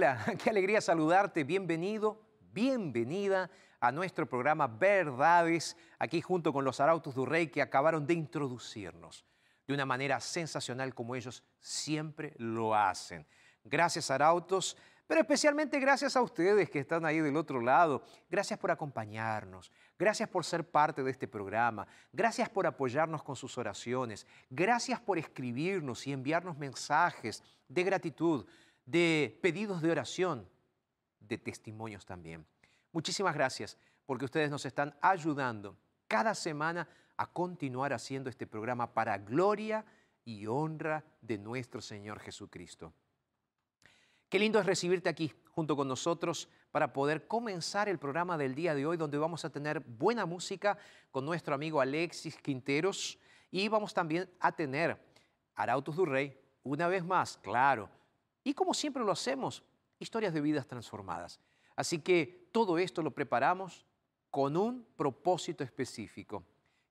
Hola, qué alegría saludarte, bienvenido, bienvenida a nuestro programa Verdades, aquí junto con los Arautos du Rey que acabaron de introducirnos de una manera sensacional como ellos siempre lo hacen. Gracias Arautos, pero especialmente gracias a ustedes que están ahí del otro lado. Gracias por acompañarnos, gracias por ser parte de este programa, gracias por apoyarnos con sus oraciones, gracias por escribirnos y enviarnos mensajes de gratitud de pedidos de oración, de testimonios también. Muchísimas gracias porque ustedes nos están ayudando cada semana a continuar haciendo este programa para gloria y honra de nuestro Señor Jesucristo. Qué lindo es recibirte aquí junto con nosotros para poder comenzar el programa del día de hoy donde vamos a tener buena música con nuestro amigo Alexis Quinteros y vamos también a tener Arautos du Rey, una vez más, claro, y como siempre lo hacemos, historias de vidas transformadas. Así que todo esto lo preparamos con un propósito específico,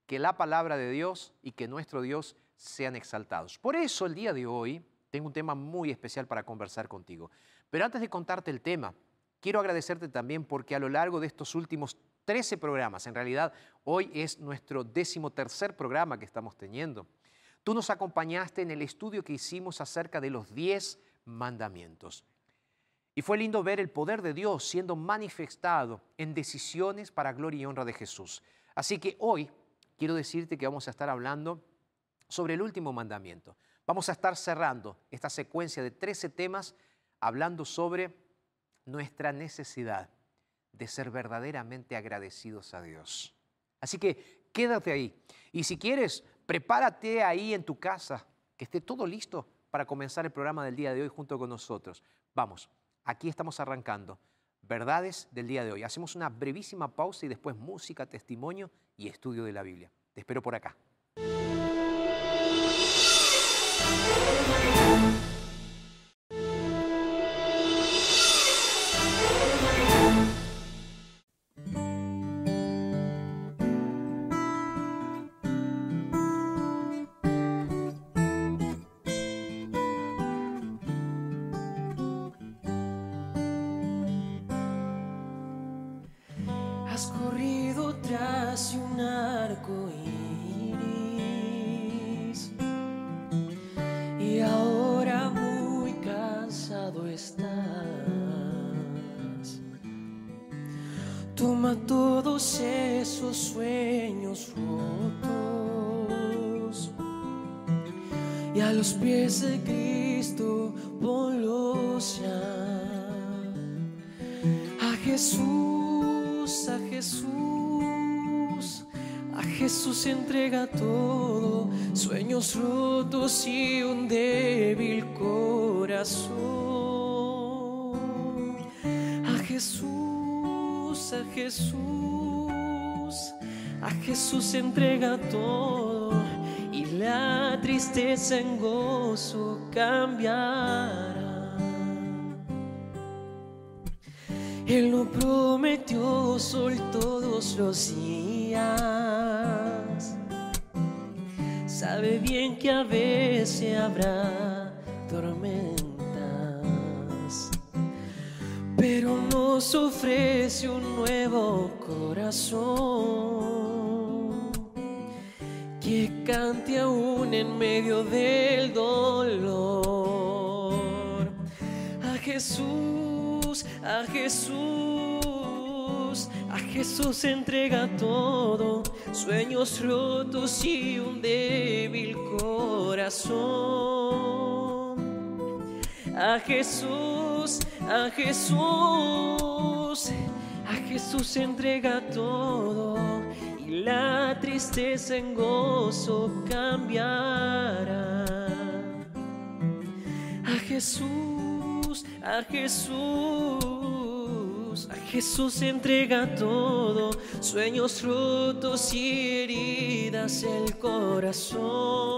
que la palabra de Dios y que nuestro Dios sean exaltados. Por eso el día de hoy tengo un tema muy especial para conversar contigo. Pero antes de contarte el tema, quiero agradecerte también porque a lo largo de estos últimos 13 programas, en realidad hoy es nuestro décimo tercer programa que estamos teniendo, tú nos acompañaste en el estudio que hicimos acerca de los 10 mandamientos. Y fue lindo ver el poder de Dios siendo manifestado en decisiones para gloria y honra de Jesús. Así que hoy quiero decirte que vamos a estar hablando sobre el último mandamiento. Vamos a estar cerrando esta secuencia de 13 temas hablando sobre nuestra necesidad de ser verdaderamente agradecidos a Dios. Así que quédate ahí. Y si quieres, prepárate ahí en tu casa, que esté todo listo para comenzar el programa del día de hoy junto con nosotros. Vamos, aquí estamos arrancando. Verdades del día de hoy. Hacemos una brevísima pausa y después música, testimonio y estudio de la Biblia. Te espero por acá. Y a los pies de Cristo ponlos ya. A Jesús, a Jesús, a Jesús entrega todo, sueños rotos y un débil corazón. A Jesús, a Jesús, a Jesús entrega todo tristeza en gozo cambiará. Él lo prometió sol todos los días. Sabe bien que a veces habrá tormentas, pero nos ofrece un nuevo corazón en medio del dolor. A Jesús, a Jesús, a Jesús entrega todo, sueños rotos y un débil corazón. A Jesús, a Jesús, a Jesús entrega todo la tristeza en gozo cambiará. A Jesús, a Jesús, a Jesús entrega todo, sueños rotos y heridas el corazón.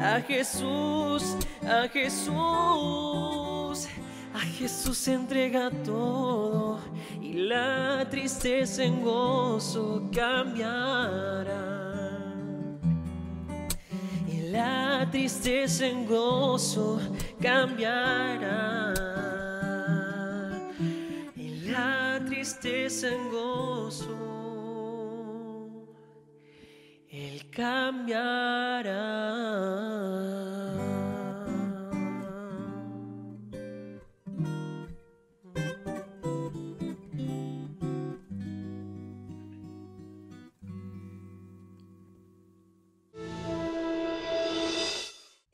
A Jesús, a Jesús, Jesús entrega todo y la tristeza en gozo cambiará. Y la tristeza en gozo cambiará. Y la tristeza en gozo, Él cambiará.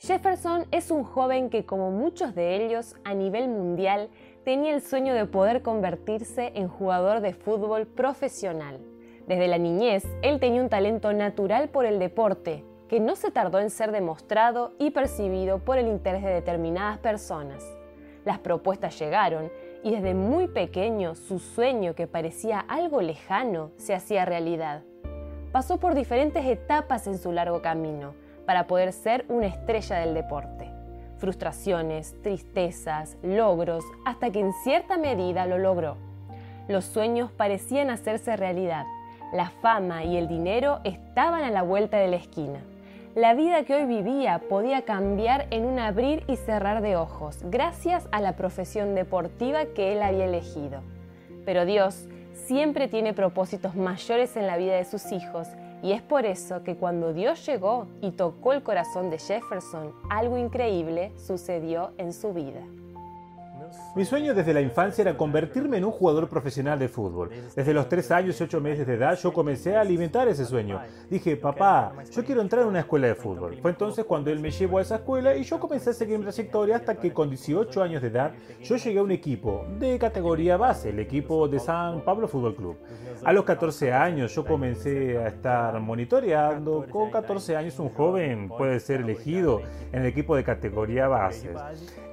Jefferson es un joven que, como muchos de ellos, a nivel mundial, tenía el sueño de poder convertirse en jugador de fútbol profesional. Desde la niñez, él tenía un talento natural por el deporte, que no se tardó en ser demostrado y percibido por el interés de determinadas personas. Las propuestas llegaron y desde muy pequeño su sueño que parecía algo lejano se hacía realidad. Pasó por diferentes etapas en su largo camino para poder ser una estrella del deporte. Frustraciones, tristezas, logros, hasta que en cierta medida lo logró. Los sueños parecían hacerse realidad. La fama y el dinero estaban a la vuelta de la esquina. La vida que hoy vivía podía cambiar en un abrir y cerrar de ojos, gracias a la profesión deportiva que él había elegido. Pero Dios siempre tiene propósitos mayores en la vida de sus hijos y es por eso que cuando Dios llegó y tocó el corazón de Jefferson, algo increíble sucedió en su vida. Mi sueño desde la infancia era convertirme en un jugador profesional de fútbol. Desde los 3 años y 8 meses de edad yo comencé a alimentar ese sueño. Dije, papá, yo quiero entrar en una escuela de fútbol. Fue entonces cuando él me llevó a esa escuela y yo comencé a seguir mi trayectoria hasta que con 18 años de edad yo llegué a un equipo de categoría base, el equipo de San Pablo Fútbol Club. A los 14 años yo comencé a estar monitoreando. Con 14 años un joven puede ser elegido en el equipo de categoría base.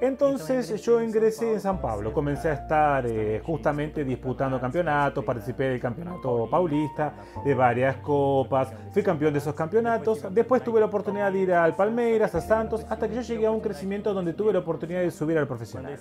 Entonces yo ingresé en San Pablo, comencé a estar eh, justamente disputando campeonatos, participé del campeonato paulista, de varias copas, fui campeón de esos campeonatos, después tuve la oportunidad de ir al Palmeiras, a Santos, hasta que yo llegué a un crecimiento donde tuve la oportunidad de subir al profesional.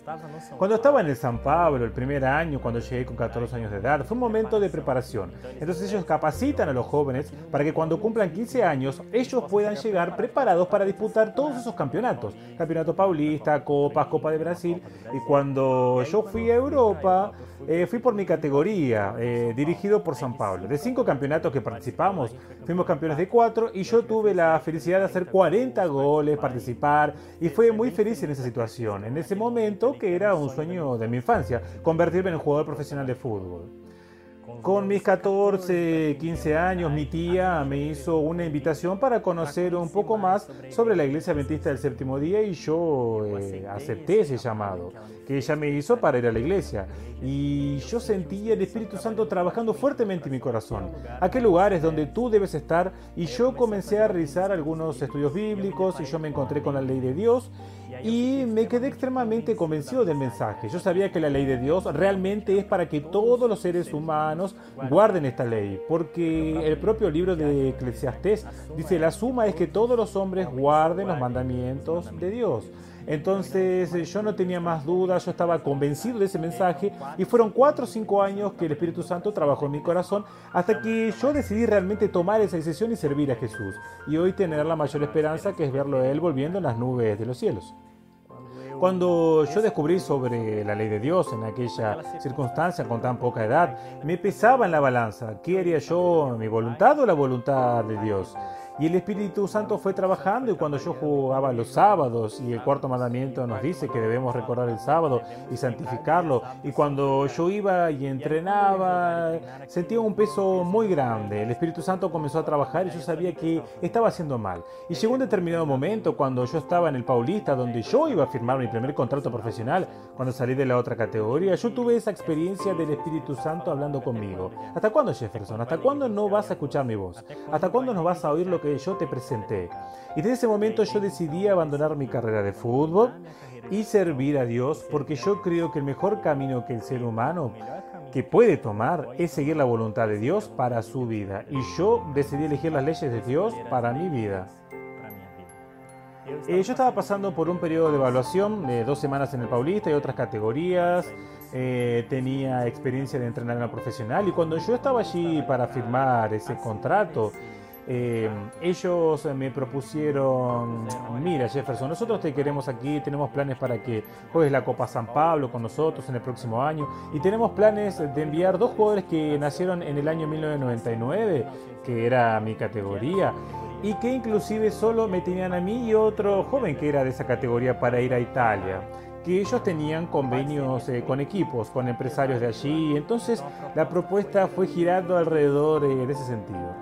Cuando estaba en el San Pablo, el primer año, cuando llegué con 14 años de edad, fue un momento de preparación. Entonces ellos capacitan a los jóvenes para que cuando cumplan 15 años, ellos puedan llegar preparados para disputar todos esos campeonatos. Campeonato paulista, copas, Copa de Brasil. Y cuando yo fui a Europa, eh, fui por mi categoría, eh, dirigido por San Pablo. De cinco campeonatos que participamos, fuimos campeones de cuatro y yo tuve la felicidad de hacer 40 goles, participar y fue muy feliz en esa situación, en ese momento que era un sueño de mi infancia, convertirme en un jugador profesional de fútbol. Con mis 14, 15 años, mi tía me hizo una invitación para conocer un poco más sobre la Iglesia Adventista del Séptimo Día y yo eh, acepté ese llamado que ella me hizo para ir a la iglesia. Y yo sentía el Espíritu Santo trabajando fuertemente en mi corazón. ¿A qué lugares donde tú debes estar? Y yo comencé a realizar algunos estudios bíblicos y yo me encontré con la ley de Dios y me quedé extremadamente convencido del mensaje. Yo sabía que la ley de Dios realmente es para que todos los seres humanos guarden esta ley, porque el propio libro de Eclesiastés dice, la suma es que todos los hombres guarden los mandamientos de Dios. Entonces yo no tenía más dudas, yo estaba convencido de ese mensaje y fueron cuatro o cinco años que el Espíritu Santo trabajó en mi corazón hasta que yo decidí realmente tomar esa decisión y servir a Jesús. Y hoy tener la mayor esperanza que es verlo a Él volviendo en las nubes de los cielos. Cuando yo descubrí sobre la ley de Dios en aquella circunstancia con tan poca edad, me pesaba en la balanza. ¿Qué haría yo, mi voluntad o la voluntad de Dios? Y el Espíritu Santo fue trabajando y cuando yo jugaba los sábados y el cuarto mandamiento nos dice que debemos recordar el sábado y santificarlo. Y cuando yo iba y entrenaba, sentía un peso muy grande. El Espíritu Santo comenzó a trabajar y yo sabía que estaba haciendo mal. Y llegó un determinado momento cuando yo estaba en el Paulista, donde yo iba a firmar mi primer contrato profesional, cuando salí de la otra categoría, yo tuve esa experiencia del Espíritu Santo hablando conmigo. ¿Hasta cuándo, Jefferson? ¿Hasta cuándo no vas a escuchar mi voz? ¿Hasta cuándo no vas a oír lo que yo te presenté. Y desde ese momento yo decidí abandonar mi carrera de fútbol y servir a Dios porque yo creo que el mejor camino que el ser humano que puede tomar es seguir la voluntad de Dios para su vida. Y yo decidí elegir las leyes de Dios para mi vida. Eh, yo estaba pasando por un periodo de evaluación de dos semanas en el Paulista y otras categorías. Eh, tenía experiencia de entrenar en la profesional y cuando yo estaba allí para firmar ese contrato, eh, ellos me propusieron, mira Jefferson, nosotros te queremos aquí, tenemos planes para que juegues la Copa San Pablo con nosotros en el próximo año y tenemos planes de enviar dos jugadores que nacieron en el año 1999, que era mi categoría, y que inclusive solo me tenían a mí y otro joven que era de esa categoría para ir a Italia que ellos tenían convenios eh, con equipos, con empresarios de allí, entonces la propuesta fue girando alrededor eh, de ese sentido.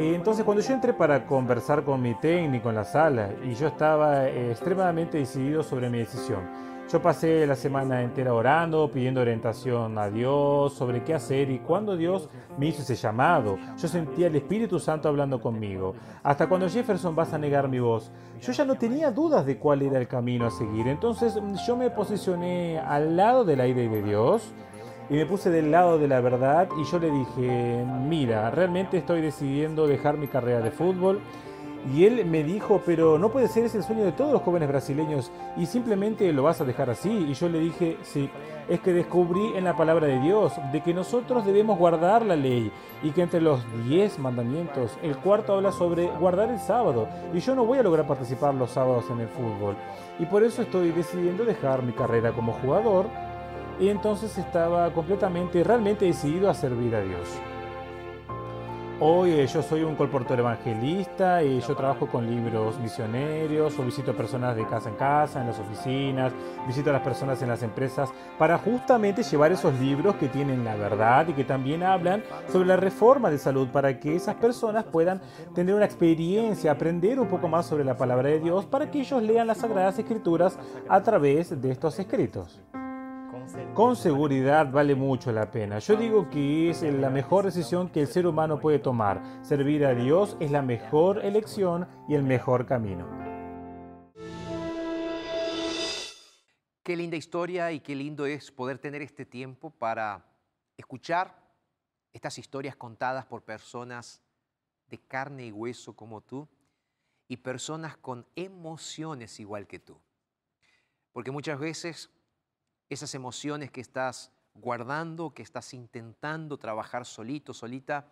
Entonces cuando yo entré para conversar con mi técnico en la sala y yo estaba eh, extremadamente decidido sobre mi decisión, yo pasé la semana entera orando, pidiendo orientación a Dios sobre qué hacer y cuando Dios me hizo ese llamado, yo sentía el Espíritu Santo hablando conmigo. Hasta cuando Jefferson vas a negar mi voz, yo ya no tenía dudas de cuál era el camino a seguir. Entonces yo me posicioné al lado del aire de Dios y me puse del lado de la verdad y yo le dije, mira, realmente estoy decidiendo dejar mi carrera de fútbol. Y él me dijo, pero no puede ser, es el sueño de todos los jóvenes brasileños y simplemente lo vas a dejar así. Y yo le dije, sí, es que descubrí en la palabra de Dios de que nosotros debemos guardar la ley y que entre los diez mandamientos, el cuarto habla sobre guardar el sábado. Y yo no voy a lograr participar los sábados en el fútbol. Y por eso estoy decidiendo dejar mi carrera como jugador y entonces estaba completamente, realmente decidido a servir a Dios. Hoy eh, yo soy un colportor evangelista y yo trabajo con libros misioneros o visito personas de casa en casa, en las oficinas, visito a las personas en las empresas para justamente llevar esos libros que tienen la verdad y que también hablan sobre la reforma de salud para que esas personas puedan tener una experiencia, aprender un poco más sobre la palabra de Dios para que ellos lean las sagradas escrituras a través de estos escritos. Con seguridad vale mucho la pena. Yo digo que es la mejor decisión que el ser humano puede tomar. Servir a Dios es la mejor elección y el mejor camino. Qué linda historia y qué lindo es poder tener este tiempo para escuchar estas historias contadas por personas de carne y hueso como tú y personas con emociones igual que tú. Porque muchas veces esas emociones que estás guardando, que estás intentando trabajar solito, solita,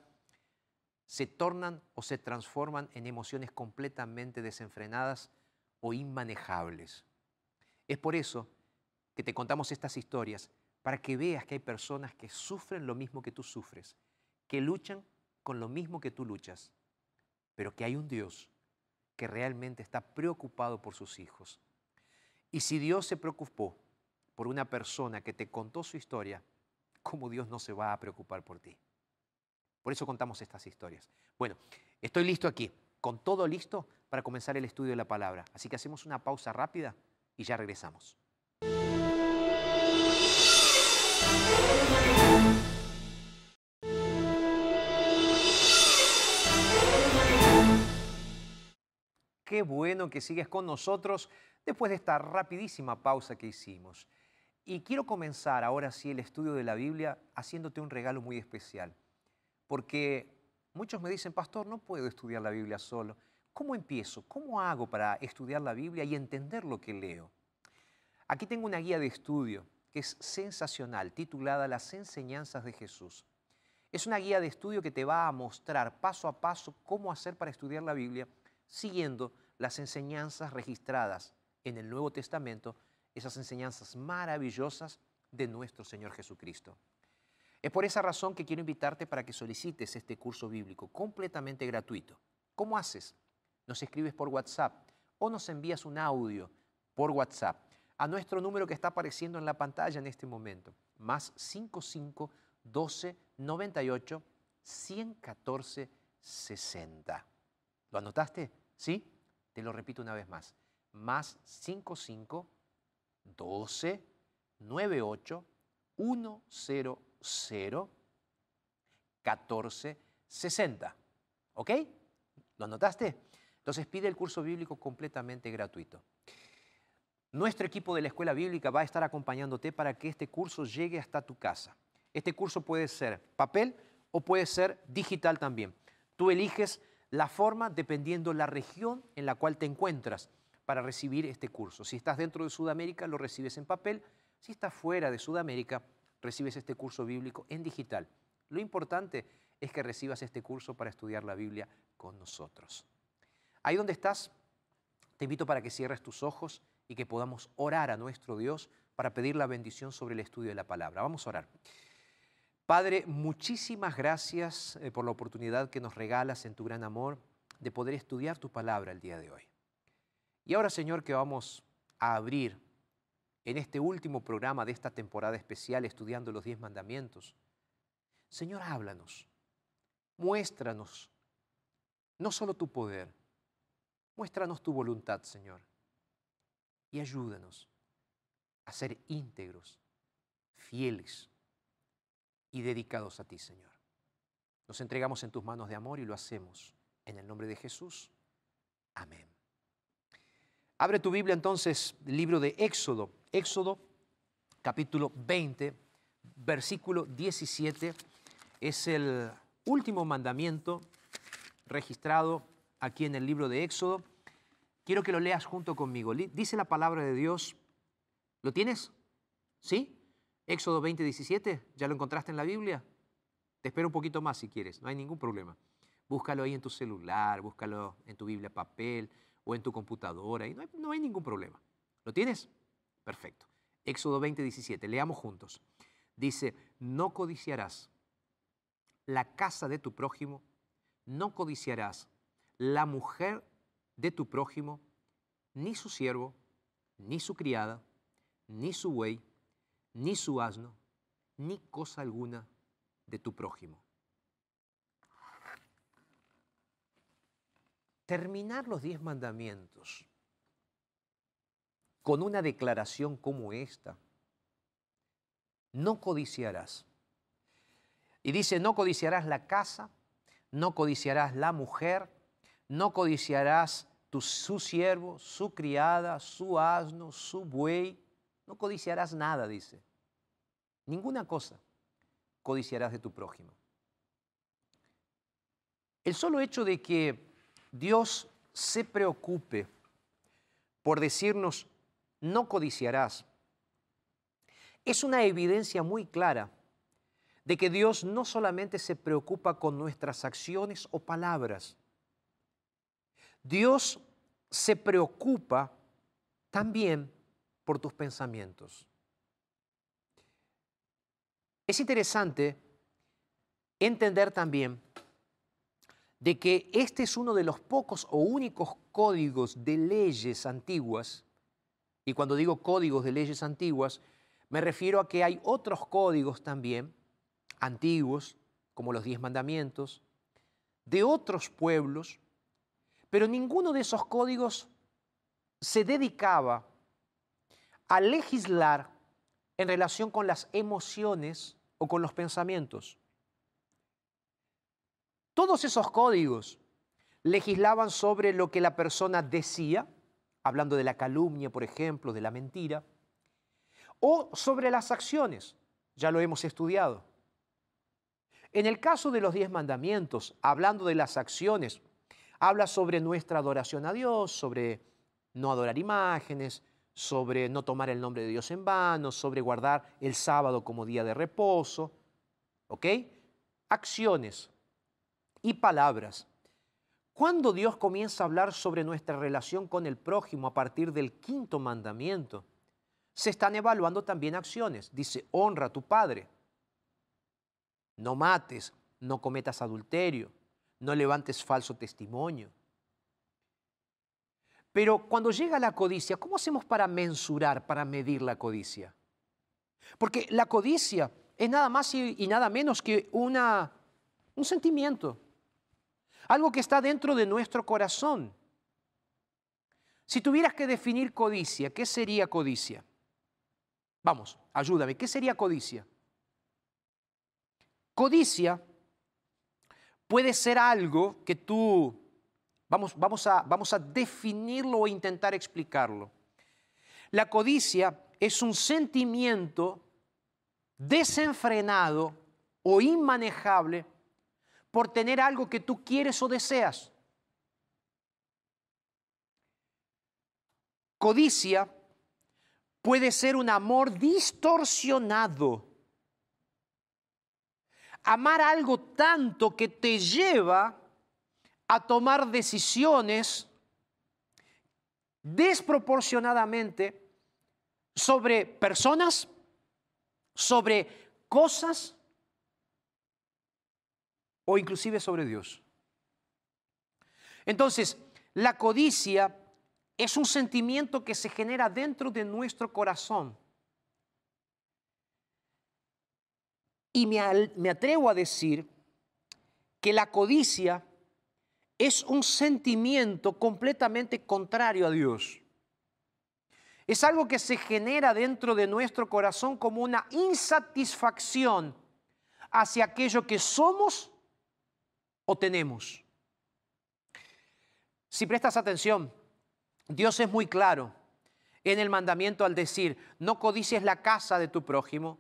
se tornan o se transforman en emociones completamente desenfrenadas o inmanejables. Es por eso que te contamos estas historias, para que veas que hay personas que sufren lo mismo que tú sufres, que luchan con lo mismo que tú luchas, pero que hay un Dios que realmente está preocupado por sus hijos. Y si Dios se preocupó por una persona que te contó su historia, cómo Dios no se va a preocupar por ti. Por eso contamos estas historias. Bueno, estoy listo aquí, con todo listo para comenzar el estudio de la palabra. Así que hacemos una pausa rápida y ya regresamos. Qué bueno que sigues con nosotros después de esta rapidísima pausa que hicimos. Y quiero comenzar ahora sí el estudio de la Biblia haciéndote un regalo muy especial. Porque muchos me dicen, pastor, no puedo estudiar la Biblia solo. ¿Cómo empiezo? ¿Cómo hago para estudiar la Biblia y entender lo que leo? Aquí tengo una guía de estudio que es sensacional, titulada Las enseñanzas de Jesús. Es una guía de estudio que te va a mostrar paso a paso cómo hacer para estudiar la Biblia siguiendo las enseñanzas registradas en el Nuevo Testamento, esas enseñanzas maravillosas de nuestro Señor Jesucristo. Es por esa razón que quiero invitarte para que solicites este curso bíblico completamente gratuito. ¿Cómo haces? Nos escribes por WhatsApp o nos envías un audio por WhatsApp a nuestro número que está apareciendo en la pantalla en este momento, más 55 12 98 114 60. ¿Lo anotaste? ¿Sí? Te lo repito una vez más. Más 55 12 98 100 14 60. ¿Ok? ¿Lo anotaste? Entonces pide el curso bíblico completamente gratuito. Nuestro equipo de la escuela bíblica va a estar acompañándote para que este curso llegue hasta tu casa. Este curso puede ser papel o puede ser digital también. Tú eliges la forma dependiendo la región en la cual te encuentras para recibir este curso. Si estás dentro de Sudamérica, lo recibes en papel. Si estás fuera de Sudamérica, recibes este curso bíblico en digital. Lo importante es que recibas este curso para estudiar la Biblia con nosotros. Ahí donde estás, te invito para que cierres tus ojos y que podamos orar a nuestro Dios para pedir la bendición sobre el estudio de la palabra. Vamos a orar. Padre, muchísimas gracias eh, por la oportunidad que nos regalas en tu gran amor de poder estudiar tu palabra el día de hoy. Y ahora, Señor, que vamos a abrir en este último programa de esta temporada especial estudiando los diez mandamientos. Señor, háblanos, muéstranos no solo tu poder, muéstranos tu voluntad, Señor, y ayúdanos a ser íntegros, fieles y dedicados a ti, Señor. Nos entregamos en tus manos de amor y lo hacemos en el nombre de Jesús. Amén. Abre tu Biblia entonces, libro de Éxodo, Éxodo capítulo 20, versículo 17, es el último mandamiento registrado aquí en el libro de Éxodo. Quiero que lo leas junto conmigo. Dice la palabra de Dios. ¿Lo tienes? ¿Sí? Éxodo 20, 17, ¿ya lo encontraste en la Biblia? Te espero un poquito más si quieres, no hay ningún problema. Búscalo ahí en tu celular, búscalo en tu Biblia papel o en tu computadora, y no hay, no hay ningún problema. ¿Lo tienes? Perfecto. Éxodo 20, 17, leamos juntos. Dice, no codiciarás la casa de tu prójimo, no codiciarás la mujer de tu prójimo, ni su siervo, ni su criada, ni su buey, ni su asno, ni cosa alguna de tu prójimo. Terminar los diez mandamientos con una declaración como esta, no codiciarás. Y dice, no codiciarás la casa, no codiciarás la mujer, no codiciarás tu, su siervo, su criada, su asno, su buey, no codiciarás nada, dice. Ninguna cosa codiciarás de tu prójimo. El solo hecho de que Dios se preocupe por decirnos no codiciarás es una evidencia muy clara de que Dios no solamente se preocupa con nuestras acciones o palabras, Dios se preocupa también por tus pensamientos. Es interesante entender también de que este es uno de los pocos o únicos códigos de leyes antiguas, y cuando digo códigos de leyes antiguas, me refiero a que hay otros códigos también antiguos, como los diez mandamientos, de otros pueblos, pero ninguno de esos códigos se dedicaba a legislar en relación con las emociones o con los pensamientos. Todos esos códigos legislaban sobre lo que la persona decía, hablando de la calumnia, por ejemplo, de la mentira, o sobre las acciones, ya lo hemos estudiado. En el caso de los diez mandamientos, hablando de las acciones, habla sobre nuestra adoración a Dios, sobre no adorar imágenes, sobre no tomar el nombre de Dios en vano, sobre guardar el sábado como día de reposo. ¿Ok? Acciones y palabras. Cuando Dios comienza a hablar sobre nuestra relación con el prójimo a partir del quinto mandamiento, se están evaluando también acciones. Dice, honra a tu padre. No mates, no cometas adulterio, no levantes falso testimonio. Pero cuando llega la codicia, ¿cómo hacemos para mensurar, para medir la codicia? Porque la codicia es nada más y, nada menos que una, un sentimiento, algo que está dentro de nuestro corazón. Si tuvieras que definir codicia, ¿qué sería codicia? Vamos, ayúdame, ¿qué sería codicia? Codicia puede ser algo que tú Vamos, vamos, a, vamos a definirlo o intentar explicarlo. La codicia es un sentimiento desenfrenado o inmanejable por tener algo que tú quieres o deseas. Codicia puede ser un amor distorsionado. Amar algo tanto que te lleva a tomar decisiones desproporcionadamente sobre personas, sobre cosas o inclusive sobre Dios. Entonces, la codicia es un sentimiento que se genera dentro de nuestro corazón. Y me, atrevo a decir que la codicia es un sentimiento completamente contrario a Dios. Es algo que se genera dentro de nuestro corazón como una insatisfacción hacia aquello que somos o tenemos. Si prestas atención, Dios es muy claro en el mandamiento al decir, no codicies la casa de tu prójimo,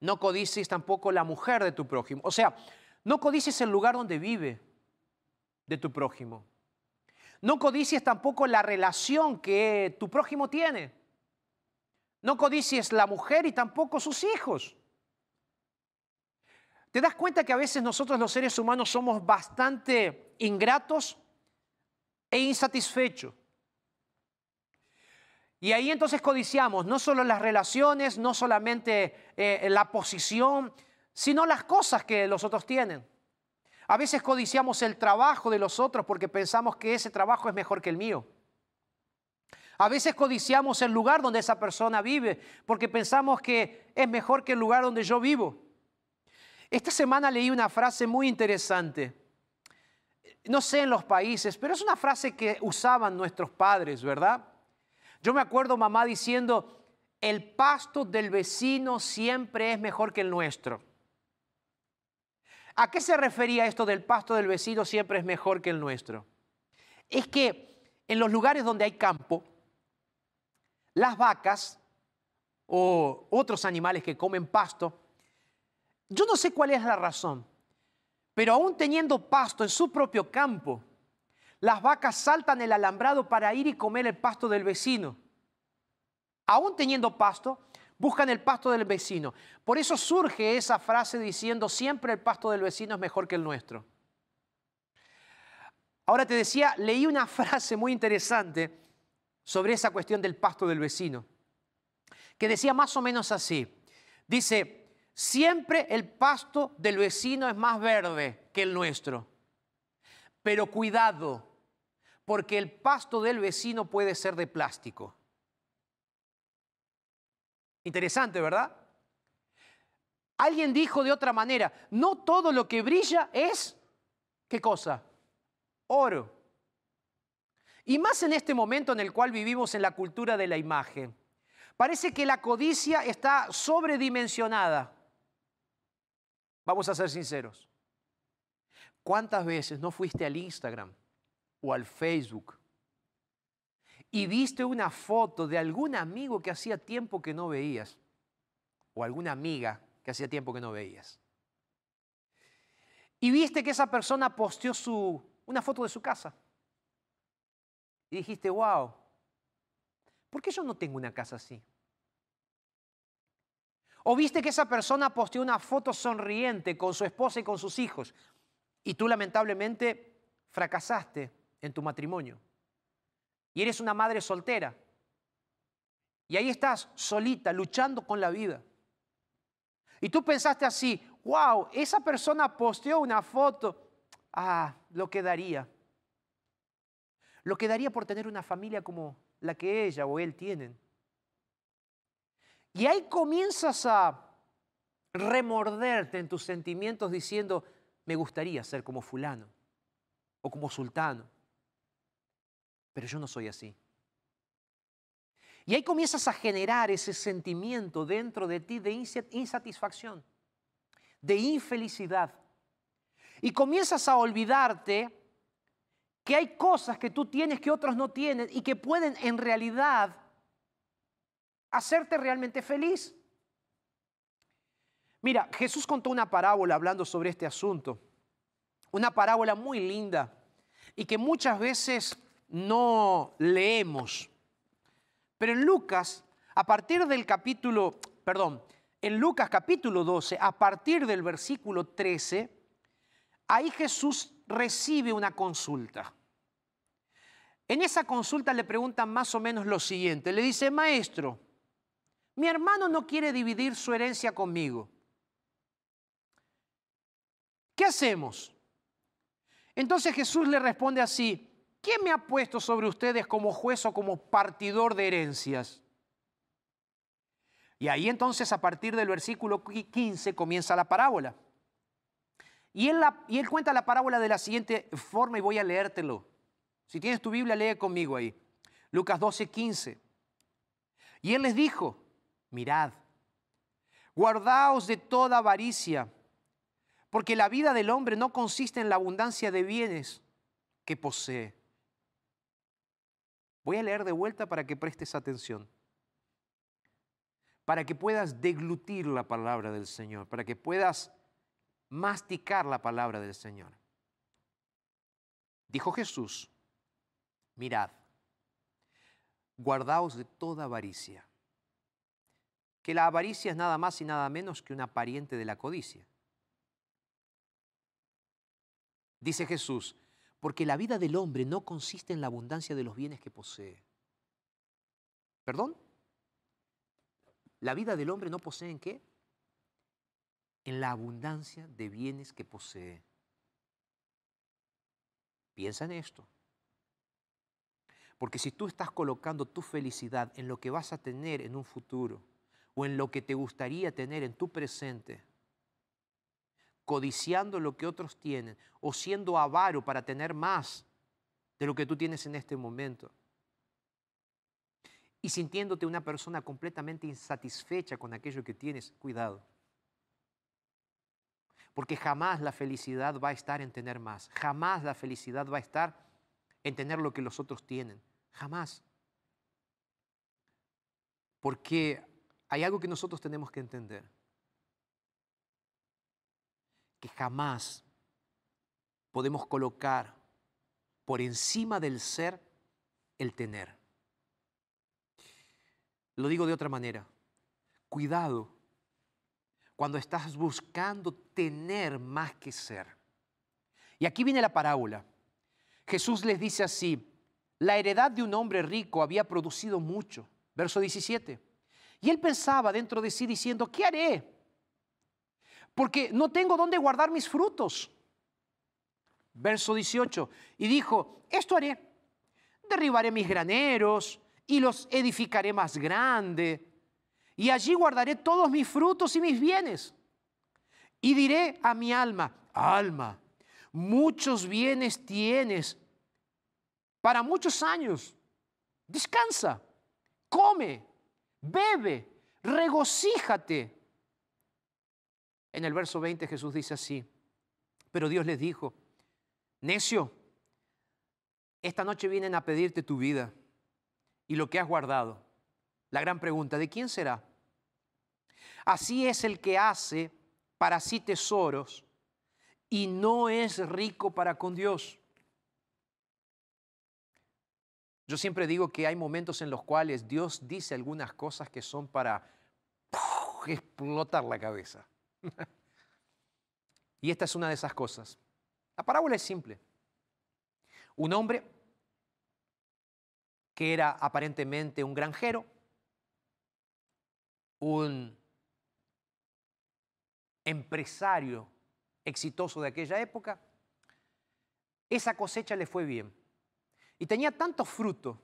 no codicies tampoco la mujer de tu prójimo. O sea, no codicies el lugar donde vive, de tu prójimo. No codicies tampoco la relación que tu prójimo tiene. No codicies la mujer y tampoco sus hijos. ¿Te das cuenta que a veces nosotros los seres humanos somos bastante ingratos e insatisfechos? Y ahí entonces codiciamos no solo las relaciones, no solamente eh, la posición, sino las cosas que los otros tienen. A veces codiciamos el trabajo de los otros porque pensamos que ese trabajo es mejor que el mío. A veces codiciamos el lugar donde esa persona vive porque pensamos que es mejor que el lugar donde yo vivo. Esta semana leí una frase muy interesante. No sé en los países, pero es una frase que usaban nuestros padres, ¿verdad? Yo me acuerdo mamá diciendo, el pasto del vecino siempre es mejor que el nuestro. ¿A qué se refería esto del pasto del vecino siempre es mejor que el nuestro? Es que en los lugares donde hay campo, las vacas o otros animales que comen pasto, yo no sé cuál es la razón, pero aún teniendo pasto en su propio campo, las vacas saltan el alambrado para ir y comer el pasto del vecino. Aún teniendo pasto, buscan el pasto del vecino. Por eso surge esa frase diciendo, siempre el pasto del vecino es mejor que el nuestro. Ahora te decía, leí una frase muy interesante sobre esa cuestión del pasto del vecino, que decía más o menos así. Dice, siempre el pasto del vecino es más verde que el nuestro, pero cuidado, porque el pasto del vecino puede ser de plástico. Interesante, ¿verdad? Alguien dijo de otra manera, no todo lo que brilla es, ¿qué cosa? Oro. Y más en este momento en el cual vivimos en la cultura de la imagen. Parece que la codicia está sobredimensionada. Vamos a ser sinceros. ¿Cuántas veces no fuiste al Instagram o al Facebook y viste una foto de algún amigo que hacía tiempo que no veías? O alguna amiga que hacía tiempo que no veías. Y viste que esa persona posteó su, una foto de su casa. Y dijiste, wow, ¿por qué yo no tengo una casa así? O viste que esa persona posteó una foto sonriente con su esposa y con sus hijos. Y tú lamentablemente fracasaste en tu matrimonio. Y eres una madre soltera. Y ahí estás solita, luchando con la vida. Y tú pensaste así, wow, esa persona posteó una foto, ah, lo que daría. Lo que daría por tener una familia como la que ella o él tienen. Y ahí comienzas a remorderte en tus sentimientos diciendo, me gustaría ser como fulano o como sultano, pero yo no soy así. Y ahí comienzas a generar ese sentimiento dentro de ti de insatisfacción, de infelicidad. Y comienzas a olvidarte que hay cosas que tú tienes que otros no tienen y que pueden en realidad hacerte realmente feliz. Mira, Jesús contó una parábola hablando sobre este asunto, una parábola muy linda y que muchas veces no leemos. Pero en Lucas, a partir del capítulo, perdón, en Lucas capítulo 12, a partir del versículo 13, ahí Jesús recibe una consulta. En esa consulta le preguntan más o menos lo siguiente. Le dice, maestro, mi hermano no quiere dividir su herencia conmigo. ¿Qué hacemos? Entonces Jesús le responde así, ¿quién me ha puesto sobre ustedes como juez o como partidor de herencias? Y ahí entonces a partir del versículo 15 comienza la parábola. Y él, cuenta la parábola de la siguiente forma y voy a leértelo. Si tienes tu Biblia, lee conmigo ahí. Lucas 12, 15. Y él les dijo, mirad, guardaos de toda avaricia, porque la vida del hombre no consiste en la abundancia de bienes que posee. Voy a leer de vuelta para que prestes atención, para que puedas deglutir la palabra del Señor, para que puedas masticar la palabra del Señor. Dijo Jesús, mirad, guardaos de toda avaricia, que la avaricia es nada más y nada menos que una pariente de la codicia. Dice Jesús, porque la vida del hombre no consiste en la abundancia de los bienes que posee. ¿Perdón? La vida del hombre no posee en qué? En la abundancia de bienes que posee. Piensa en esto. Porque si tú estás colocando tu felicidad en lo que vas a tener en un futuro o en lo que te gustaría tener en tu presente, codiciando lo que otros tienen o siendo avaro para tener más de lo que tú tienes en este momento. Y sintiéndote una persona completamente insatisfecha con aquello que tienes, cuidado. Porque jamás la felicidad va a estar en tener más. Jamás la felicidad va a estar en tener lo que los otros tienen. Jamás. Porque hay algo que nosotros tenemos que entender que jamás podemos colocar por encima del ser el tener. Lo digo de otra manera. Cuidado cuando estás buscando tener más que ser. Y aquí viene la parábola. Jesús les dice así, la heredad de un hombre rico había producido mucho. Verso 17. Y él pensaba dentro de sí diciendo, ¿qué haré? porque no tengo dónde guardar mis frutos. Verso 18, y dijo, esto haré, derribaré mis graneros y los edificaré más grande, y allí guardaré todos mis frutos y mis bienes. Y diré a mi alma, alma, muchos bienes tienes para muchos años. Descansa, come, bebe, regocíjate. En el verso 20 Jesús dice así, pero Dios les dijo, necio, esta noche vienen a pedirte tu vida y lo que has guardado. La gran pregunta, ¿de quién será? Así es el que hace para sí tesoros y no es rico para con Dios. Yo siempre digo que hay momentos en los cuales Dios dice algunas cosas que son para explotar la cabeza. y esta es una de esas cosas. La parábola es simple. Un hombre que era aparentemente un granjero, un empresario exitoso de aquella época, esa cosecha le fue bien. Y tenía tanto fruto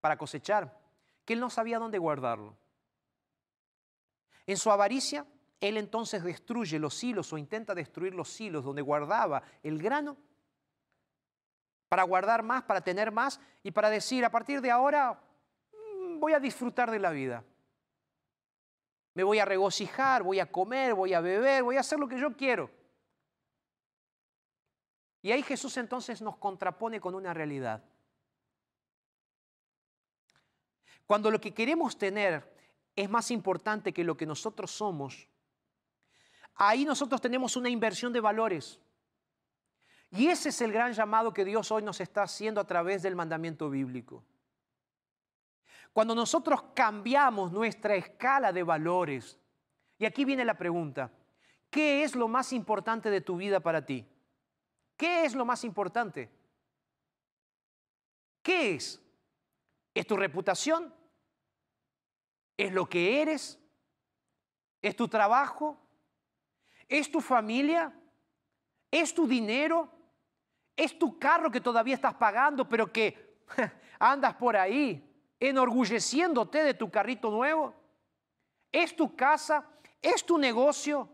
para cosechar que él no sabía dónde guardarlo. En su avaricia, él entonces destruye los hilos o intenta destruir los hilos donde guardaba el grano para guardar más, para tener más y para decir, a partir de ahora mm, voy a disfrutar de la vida. Me voy a regocijar, voy a comer, voy a beber, voy a hacer lo que yo quiero. Y ahí Jesús entonces nos contrapone con una realidad. Cuando lo que queremos tener es más importante que lo que nosotros somos, ahí nosotros tenemos una inversión de valores. Y ese es el gran llamado que Dios hoy nos está haciendo a través del mandamiento bíblico. Cuando nosotros cambiamos nuestra escala de valores, y aquí viene la pregunta, ¿qué es lo más importante de tu vida para ti? ¿Qué es lo más importante? ¿Qué es? ¿Es tu reputación? ¿Es lo que eres? ¿Es tu trabajo? ¿Es tu familia? ¿Es tu dinero? ¿Es tu carro que todavía estás pagando pero que andas por ahí enorgulleciéndote de tu carrito nuevo? ¿Es tu casa? ¿Es tu negocio?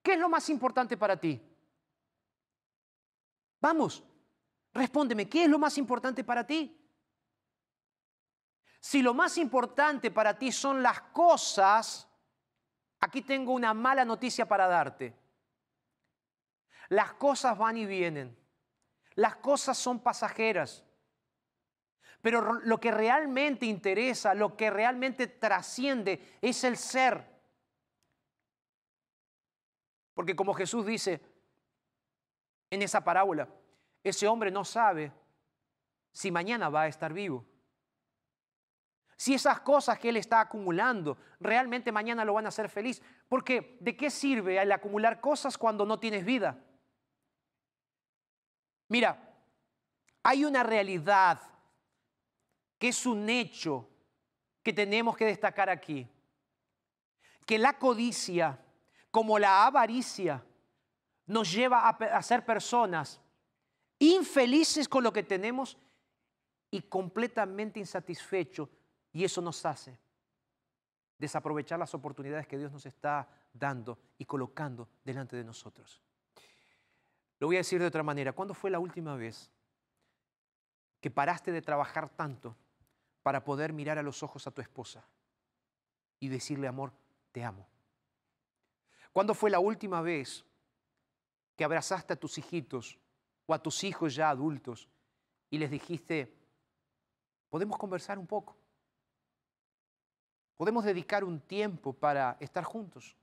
¿Qué es lo más importante para ti? Vamos, respóndeme, ¿qué es lo más importante para ti? Si lo más importante para ti son las cosas, aquí tengo una mala noticia para darte. Las cosas van y vienen. Las cosas son pasajeras. Pero lo que realmente interesa, lo que realmente trasciende es el ser. Porque como Jesús dice en esa parábola, ese hombre no sabe si mañana va a estar vivo. Si esas cosas que él está acumulando realmente mañana lo van a hacer feliz. Porque ¿de qué sirve el acumular cosas cuando no tienes vida? Mira, hay una realidad que es un hecho que tenemos que destacar aquí. Que la codicia, como la avaricia, nos lleva a, ser personas infelices con lo que tenemos y completamente insatisfechos. Y eso nos hace desaprovechar las oportunidades que Dios nos está dando y colocando delante de nosotros. Lo voy a decir de otra manera. ¿Cuándo fue la última vez que paraste de trabajar tanto para poder mirar a los ojos a tu esposa y decirle, amor, te amo? ¿Cuándo fue la última vez que abrazaste a tus hijitos o a tus hijos ya adultos y les dijiste, podemos conversar un poco? ¿Podemos dedicar un tiempo para estar juntos?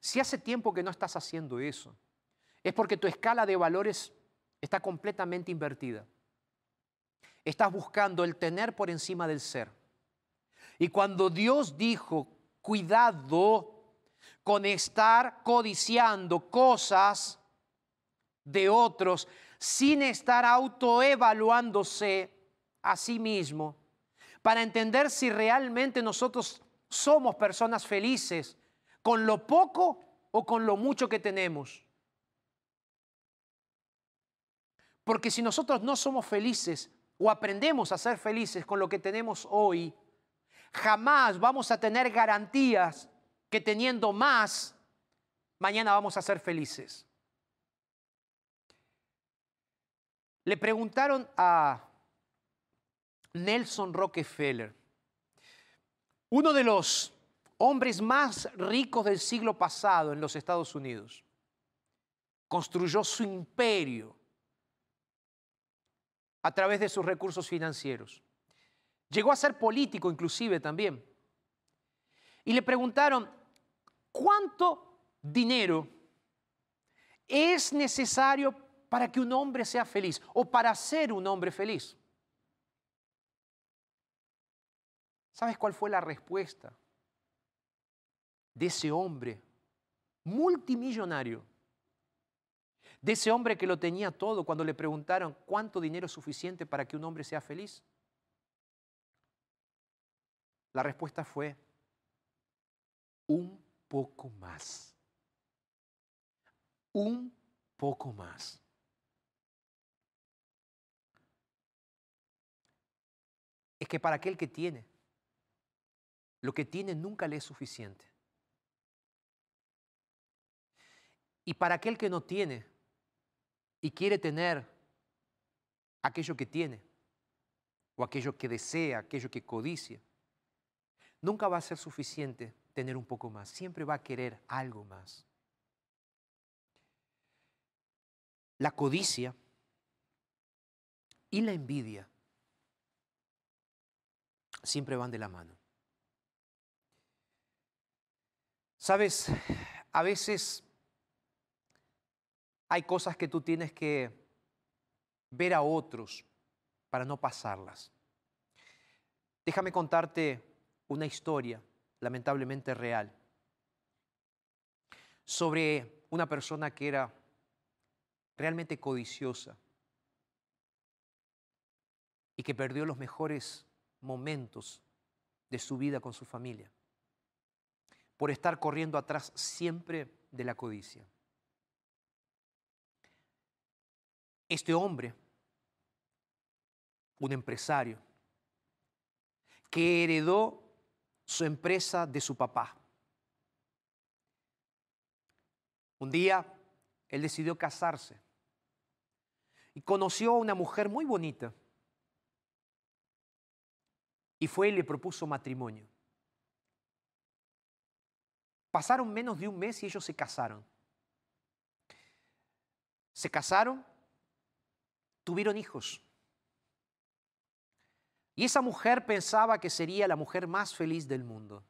Si hace tiempo que no estás haciendo eso, es porque tu escala de valores está completamente invertida. Estás buscando el tener por encima del ser. Y cuando Dios dijo, cuidado con estar codiciando cosas de otros sin estar autoevaluándose a sí mismo, para entender si realmente nosotros somos personas felices con lo poco o con lo mucho que tenemos. Porque si nosotros no somos felices o aprendemos a ser felices con lo que tenemos hoy, jamás vamos a tener garantías que teniendo más, mañana vamos a ser felices. Le preguntaron a Nelson Rockefeller, uno de los hombres más ricos del siglo pasado en los Estados Unidos. Construyó su imperio a través de sus recursos financieros. Llegó a ser político inclusive también. Y le preguntaron, ¿cuánto dinero es necesario para que un hombre sea feliz o para ser un hombre feliz? ¿Sabes cuál fue la respuesta de ese hombre multimillonario? De ese hombre que lo tenía todo cuando le preguntaron cuánto dinero es suficiente para que un hombre sea feliz. La respuesta fue un poco más. Un poco más. Es que para aquel que tiene, lo que tiene nunca le es suficiente. Y para aquel que no tiene y quiere tener aquello que tiene, o aquello que desea, aquello que codicia, nunca va a ser suficiente tener un poco más, siempre va a querer algo más. La codicia y la envidia siempre van de la mano. Sabes, a veces hay cosas que tú tienes que ver a otros para no pasarlas. Déjame contarte una historia, lamentablemente real, sobre una persona que era realmente codiciosa y que perdió los mejores momentos de su vida con su familia por estar corriendo atrás siempre de la codicia. Este hombre, un empresario, que heredó su empresa de su papá. Un día él decidió casarse y conoció a una mujer muy bonita y fue y le propuso matrimonio. Pasaron menos de un mes y ellos se casaron. Se casaron, tuvieron hijos. Y esa mujer pensaba que sería la mujer más feliz del mundo.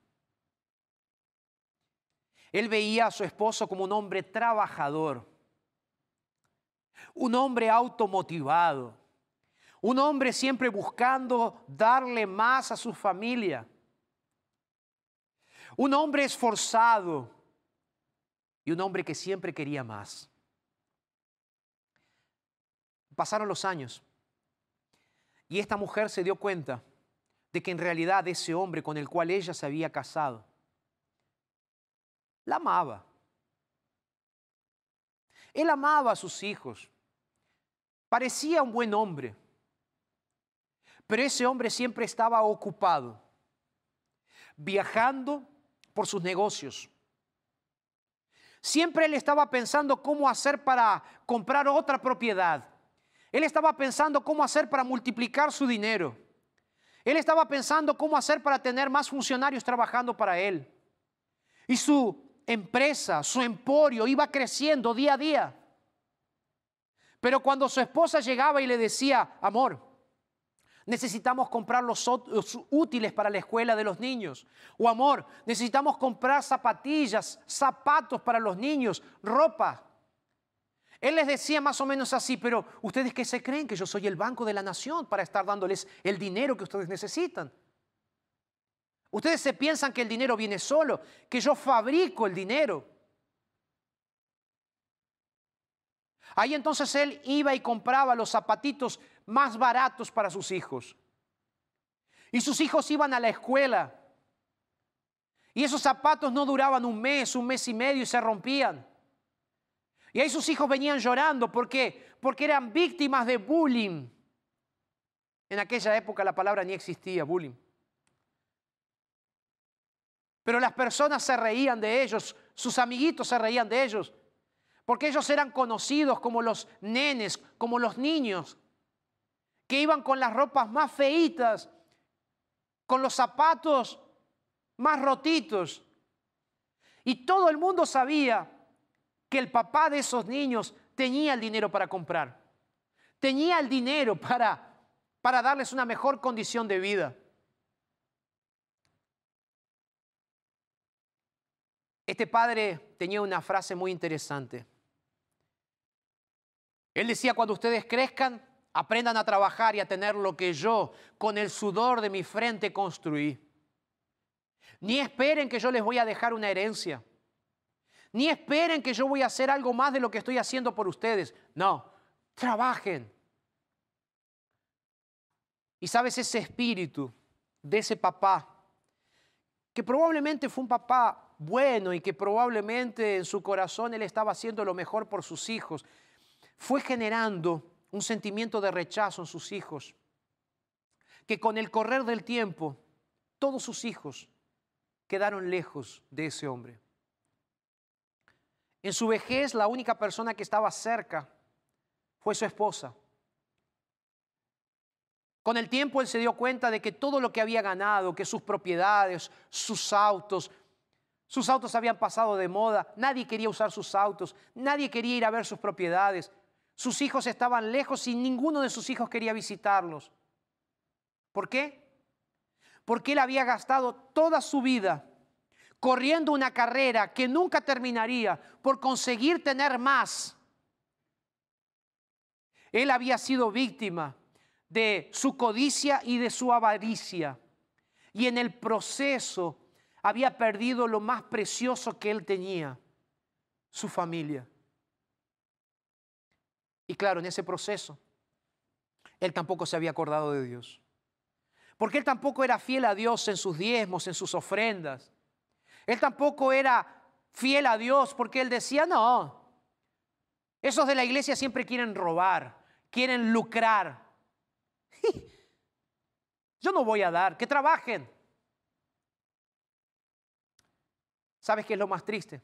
Él veía a su esposo como un hombre trabajador, un hombre automotivado, un hombre siempre buscando darle más a su familia, un hombre esforzado y un hombre que siempre quería más. Pasaron los años y esta mujer se dio cuenta de que en realidad ese hombre con el cual ella se había casado, la amaba. Él amaba a sus hijos. Parecía un buen hombre. Pero ese hombre siempre estaba ocupado, viajando por sus negocios. Siempre él estaba pensando cómo hacer para comprar otra propiedad. Él estaba pensando cómo hacer para multiplicar su dinero. Él estaba pensando cómo hacer para tener más funcionarios trabajando para él. Y su empresa, su emporio iba creciendo día a día. Pero cuando su esposa llegaba y le decía, amor, necesitamos comprar los, útiles para la escuela de los niños. O amor, necesitamos comprar zapatillas, zapatos para los niños, ropa. Él les decía más o menos así, pero ustedes qué se creen que yo soy el banco de la nación para estar dándoles el dinero que ustedes necesitan. Ustedes se piensan que el dinero viene solo, que yo fabrico el dinero. Ahí entonces él iba y compraba los zapatitos más baratos para sus hijos. Y sus hijos iban a la escuela. Y esos zapatos no duraban un mes, un mes y medio y se rompían. Y ahí sus hijos venían llorando. ¿Por qué? Porque eran víctimas de bullying. En aquella época la palabra ni existía, bullying. Pero las personas se reían de ellos, sus amiguitos se reían de ellos, porque ellos eran conocidos como los nenes, como los niños, que iban con las ropas más feitas, con los zapatos más rotitos. Y todo el mundo sabía que el papá de esos niños tenía el dinero para comprar, tenía el dinero para, para darles una mejor condición de vida. Este padre tenía una frase muy interesante. Él decía, cuando ustedes crezcan, aprendan a trabajar y a tener lo que yo con el sudor de mi frente construí. Ni esperen que yo les voy a dejar una herencia. Ni esperen que yo voy a hacer algo más de lo que estoy haciendo por ustedes. No, trabajen. Y sabes, ese espíritu de ese papá, que probablemente fue un papá bueno y que probablemente en su corazón él estaba haciendo lo mejor por sus hijos, fue generando un sentimiento de rechazo en sus hijos, que con el correr del tiempo todos sus hijos quedaron lejos de ese hombre. En su vejez la única persona que estaba cerca fue su esposa. Con el tiempo él se dio cuenta de que todo lo que había ganado, que sus propiedades, sus autos, sus autos habían pasado de moda, nadie quería usar sus autos, nadie quería ir a ver sus propiedades. Sus hijos estaban lejos y ninguno de sus hijos quería visitarlos. ¿Por qué? Porque él había gastado toda su vida corriendo una carrera que nunca terminaría por conseguir tener más. Él había sido víctima de su codicia y de su avaricia. Y en el proceso había perdido lo más precioso que él tenía, su familia. Y claro, en ese proceso, él tampoco se había acordado de Dios. Porque él tampoco era fiel a Dios en sus diezmos, en sus ofrendas. Él tampoco era fiel a Dios porque él decía, no, esos de la iglesia siempre quieren robar, quieren lucrar. Yo no voy a dar, que trabajen. ¿Sabes qué es lo más triste?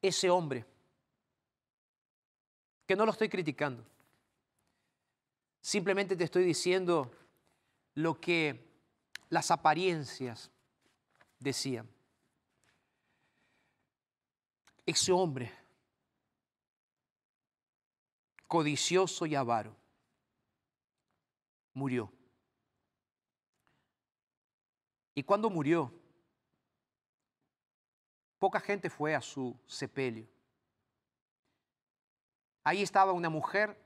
Ese hombre, que no lo estoy criticando, simplemente te estoy diciendo lo que las apariencias decían. Ese hombre, codicioso y avaro, murió. Y cuando murió, Poca gente fue a su sepelio. Ahí estaba una mujer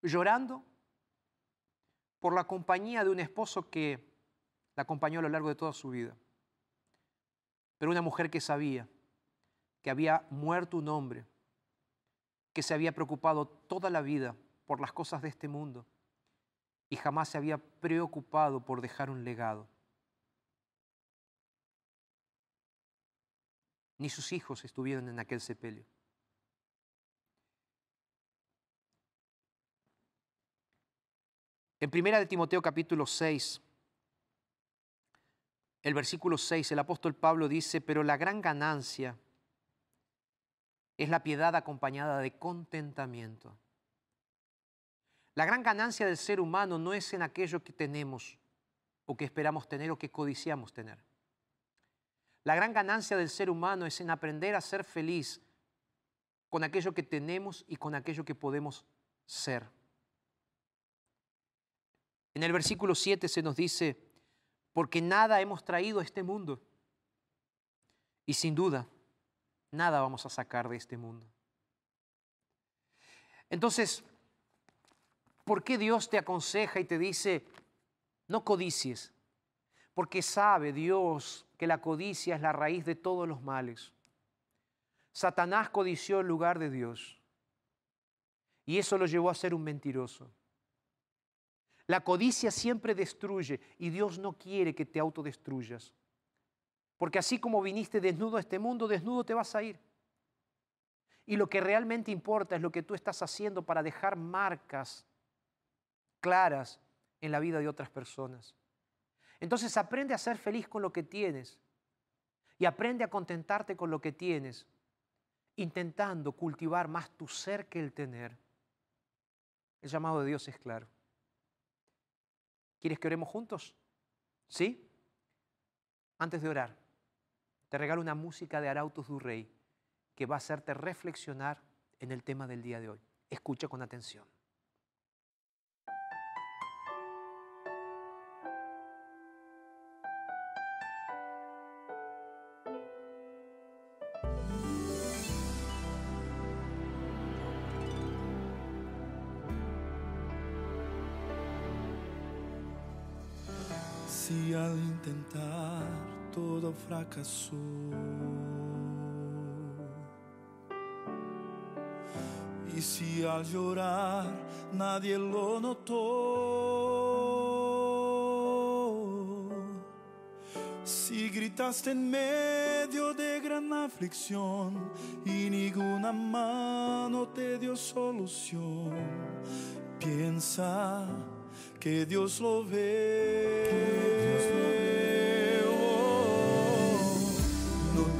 llorando por la compañía de un esposo que la acompañó a lo largo de toda su vida. Pero una mujer que sabía que había muerto un hombre, que se había preocupado toda la vida por las cosas de este mundo y jamás se había preocupado por dejar un legado. ni sus hijos estuvieron en aquel sepelio. En primera de Timoteo capítulo 6, el versículo 6, el apóstol Pablo dice, pero la gran ganancia es la piedad acompañada de contentamiento. La gran ganancia del ser humano no es en aquello que tenemos o que esperamos tener o que codiciamos tener. La gran ganancia del ser humano es en aprender a ser feliz con aquello que tenemos y con aquello que podemos ser. En el versículo 7 se nos dice, porque nada hemos traído a este mundo y sin duda nada vamos a sacar de este mundo. Entonces, ¿por qué Dios te aconseja y te dice, no codicies? Porque sabe Dios que la codicia es la raíz de todos los males. Satanás codició el lugar de Dios y eso lo llevó a ser un mentiroso. La codicia siempre destruye y Dios no quiere que te autodestruyas. Porque así como viniste desnudo a este mundo, desnudo te vas a ir. Y lo que realmente importa es lo que tú estás haciendo para dejar marcas claras en la vida de otras personas. Entonces aprende a ser feliz con lo que tienes y aprende a contentarte con lo que tienes, intentando cultivar más tu ser que el tener. El llamado de Dios es claro. ¿Quieres que oremos juntos? ¿Sí? Antes de orar, te regalo una música de Arautos du Rey que va a hacerte reflexionar en el tema del día de hoy. Escucha con atención. Y si al llorar nadie lo notó, si gritaste en medio de gran aflicción y ninguna mano te dio solución, piensa que Dios lo ve.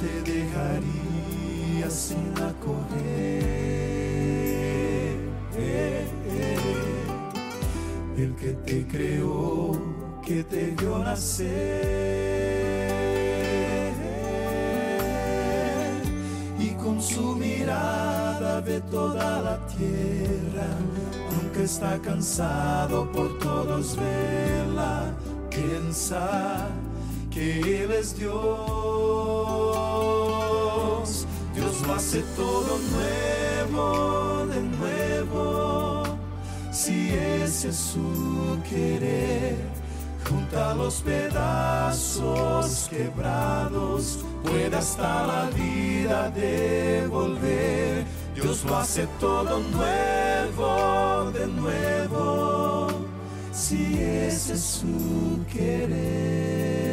Te dejaría sin correr. El que te creó, que te vio nacer. Y con su mirada ve toda la tierra aunque está cansado por todos verla, piensa que Él es Dios. Hace todo nuevo, de nuevo, si ese es su querer. Junta los pedazos quebrados, puede hasta la vida devolver. Dios lo hace todo nuevo, de nuevo, si ese es su querer.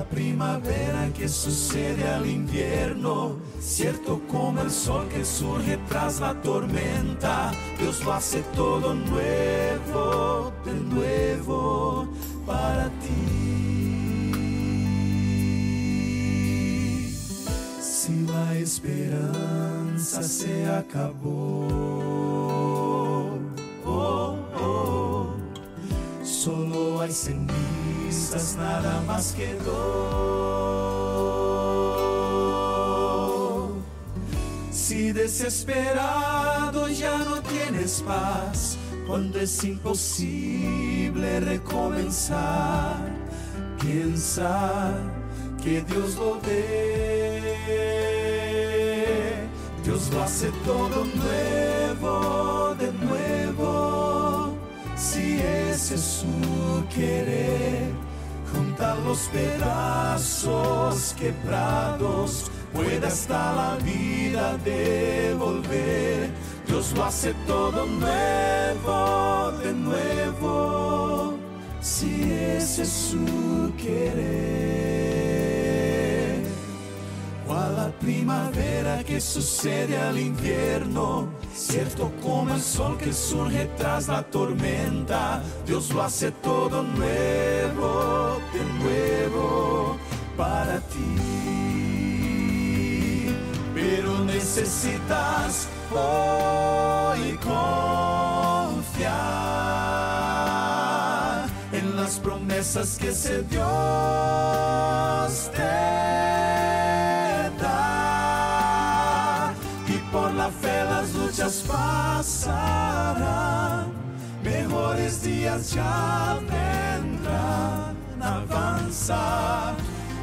La primavera que sucede al invierno, cierto como el sol que surge tras la tormenta, Dios lo hace todo nuevo, de nuevo, para ti. Si la esperanza se acabó, oh, oh, solo hay nada más quedó. Si desesperado ya no tienes paz, cuando es imposible recomenzar, piensa que Dios lo ve. Dios lo hace todo nuevo, si ese es su querer. Junta los pedazos quebrados, puede hasta la vida devolver. Dios lo hace todo nuevo, de nuevo, si ese es su querer. Primavera que sucede al invierno, cierto como el sol que surge tras la tormenta, Dios lo hace todo nuevo, de nuevo, para ti. Pero necesitas hoy confiar en las promesas que ese Dios mejores días ya vendrán. Avanza,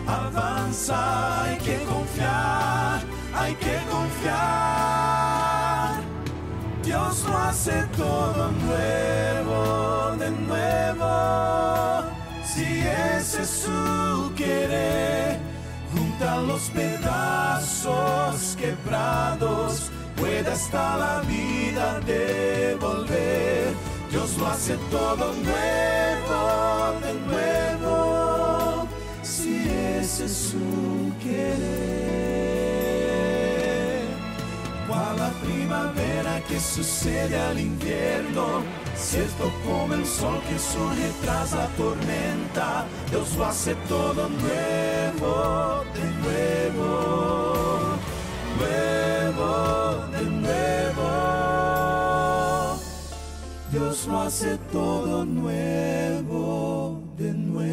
avanza, hay que confiar, hay que confiar. Dios lo hace todo nuevo, de nuevo. Si ese es su querer, junta los pedazos quebrados, puede hasta la vida devolver. Dios lo hace todo nuevo, de nuevo. Si ese es su querer cual la primavera que sucede al invierno, cierto como el sol que surge tras la tormenta, Dios lo hace todo nuevo, de nuevo, Lo hace todo nuevo, de nuevo.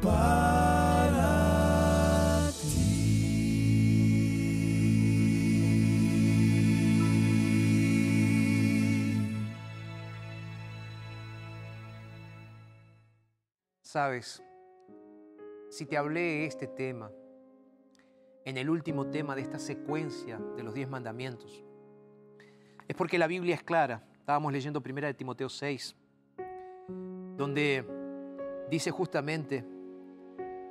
Para ti. Sabes, si te hablé este tema, en el último tema de esta secuencia de los diez mandamientos, es porque la Biblia es clara. Estábamos leyendo primera de Timoteo 6, donde dice justamente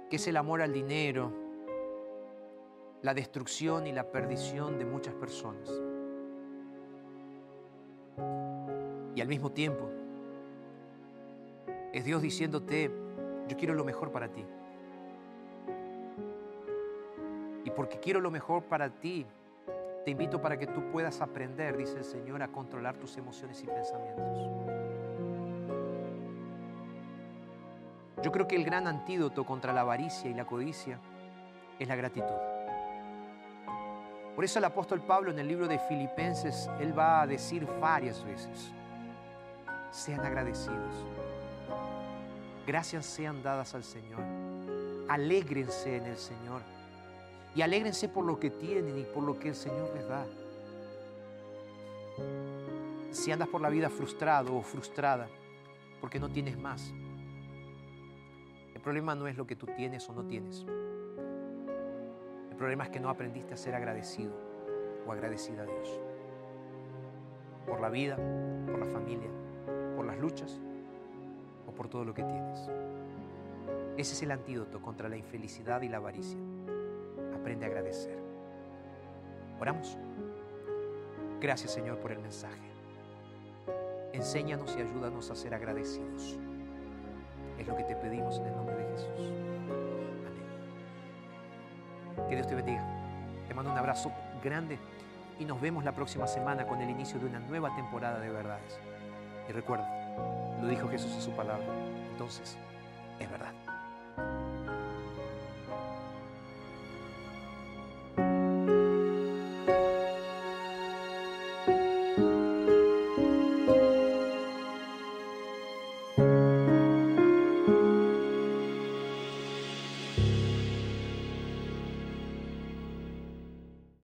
que es el amor al dinero, la destrucción y la perdición de muchas personas. Y al mismo tiempo, es Dios diciéndote, yo quiero lo mejor para ti. Y porque quiero lo mejor para ti, te invito para que tú puedas aprender, dice el Señor, a controlar tus emociones y pensamientos. Yo creo que el gran antídoto contra la avaricia y la codicia es la gratitud. Por eso el apóstol Pablo en el libro de Filipenses, él va a decir varias veces, sean agradecidos, gracias sean dadas al Señor, alégrense en el Señor y alégrense por lo que tienen y por lo que el Señor les da. Si andas por la vida frustrado o frustrada porque no tienes más, el problema no es lo que tú tienes o no tienes. El problema es que no aprendiste a ser agradecido o agradecida a Dios. Por la vida, por la familia, por las luchas o por todo lo que tienes. Ese es el antídoto contra la infelicidad y la avaricia. Aprende a agradecer. Oramos. Gracias Señor por el mensaje. Enséñanos y ayúdanos a ser agradecidos. Es lo que te pedimos en el nombre de Jesús. Amén. Que Dios te bendiga. Te mando un abrazo grande y nos vemos la próxima semana con el inicio de una nueva temporada de verdades. Y recuerda, lo dijo Jesús en su palabra. Entonces, es verdad.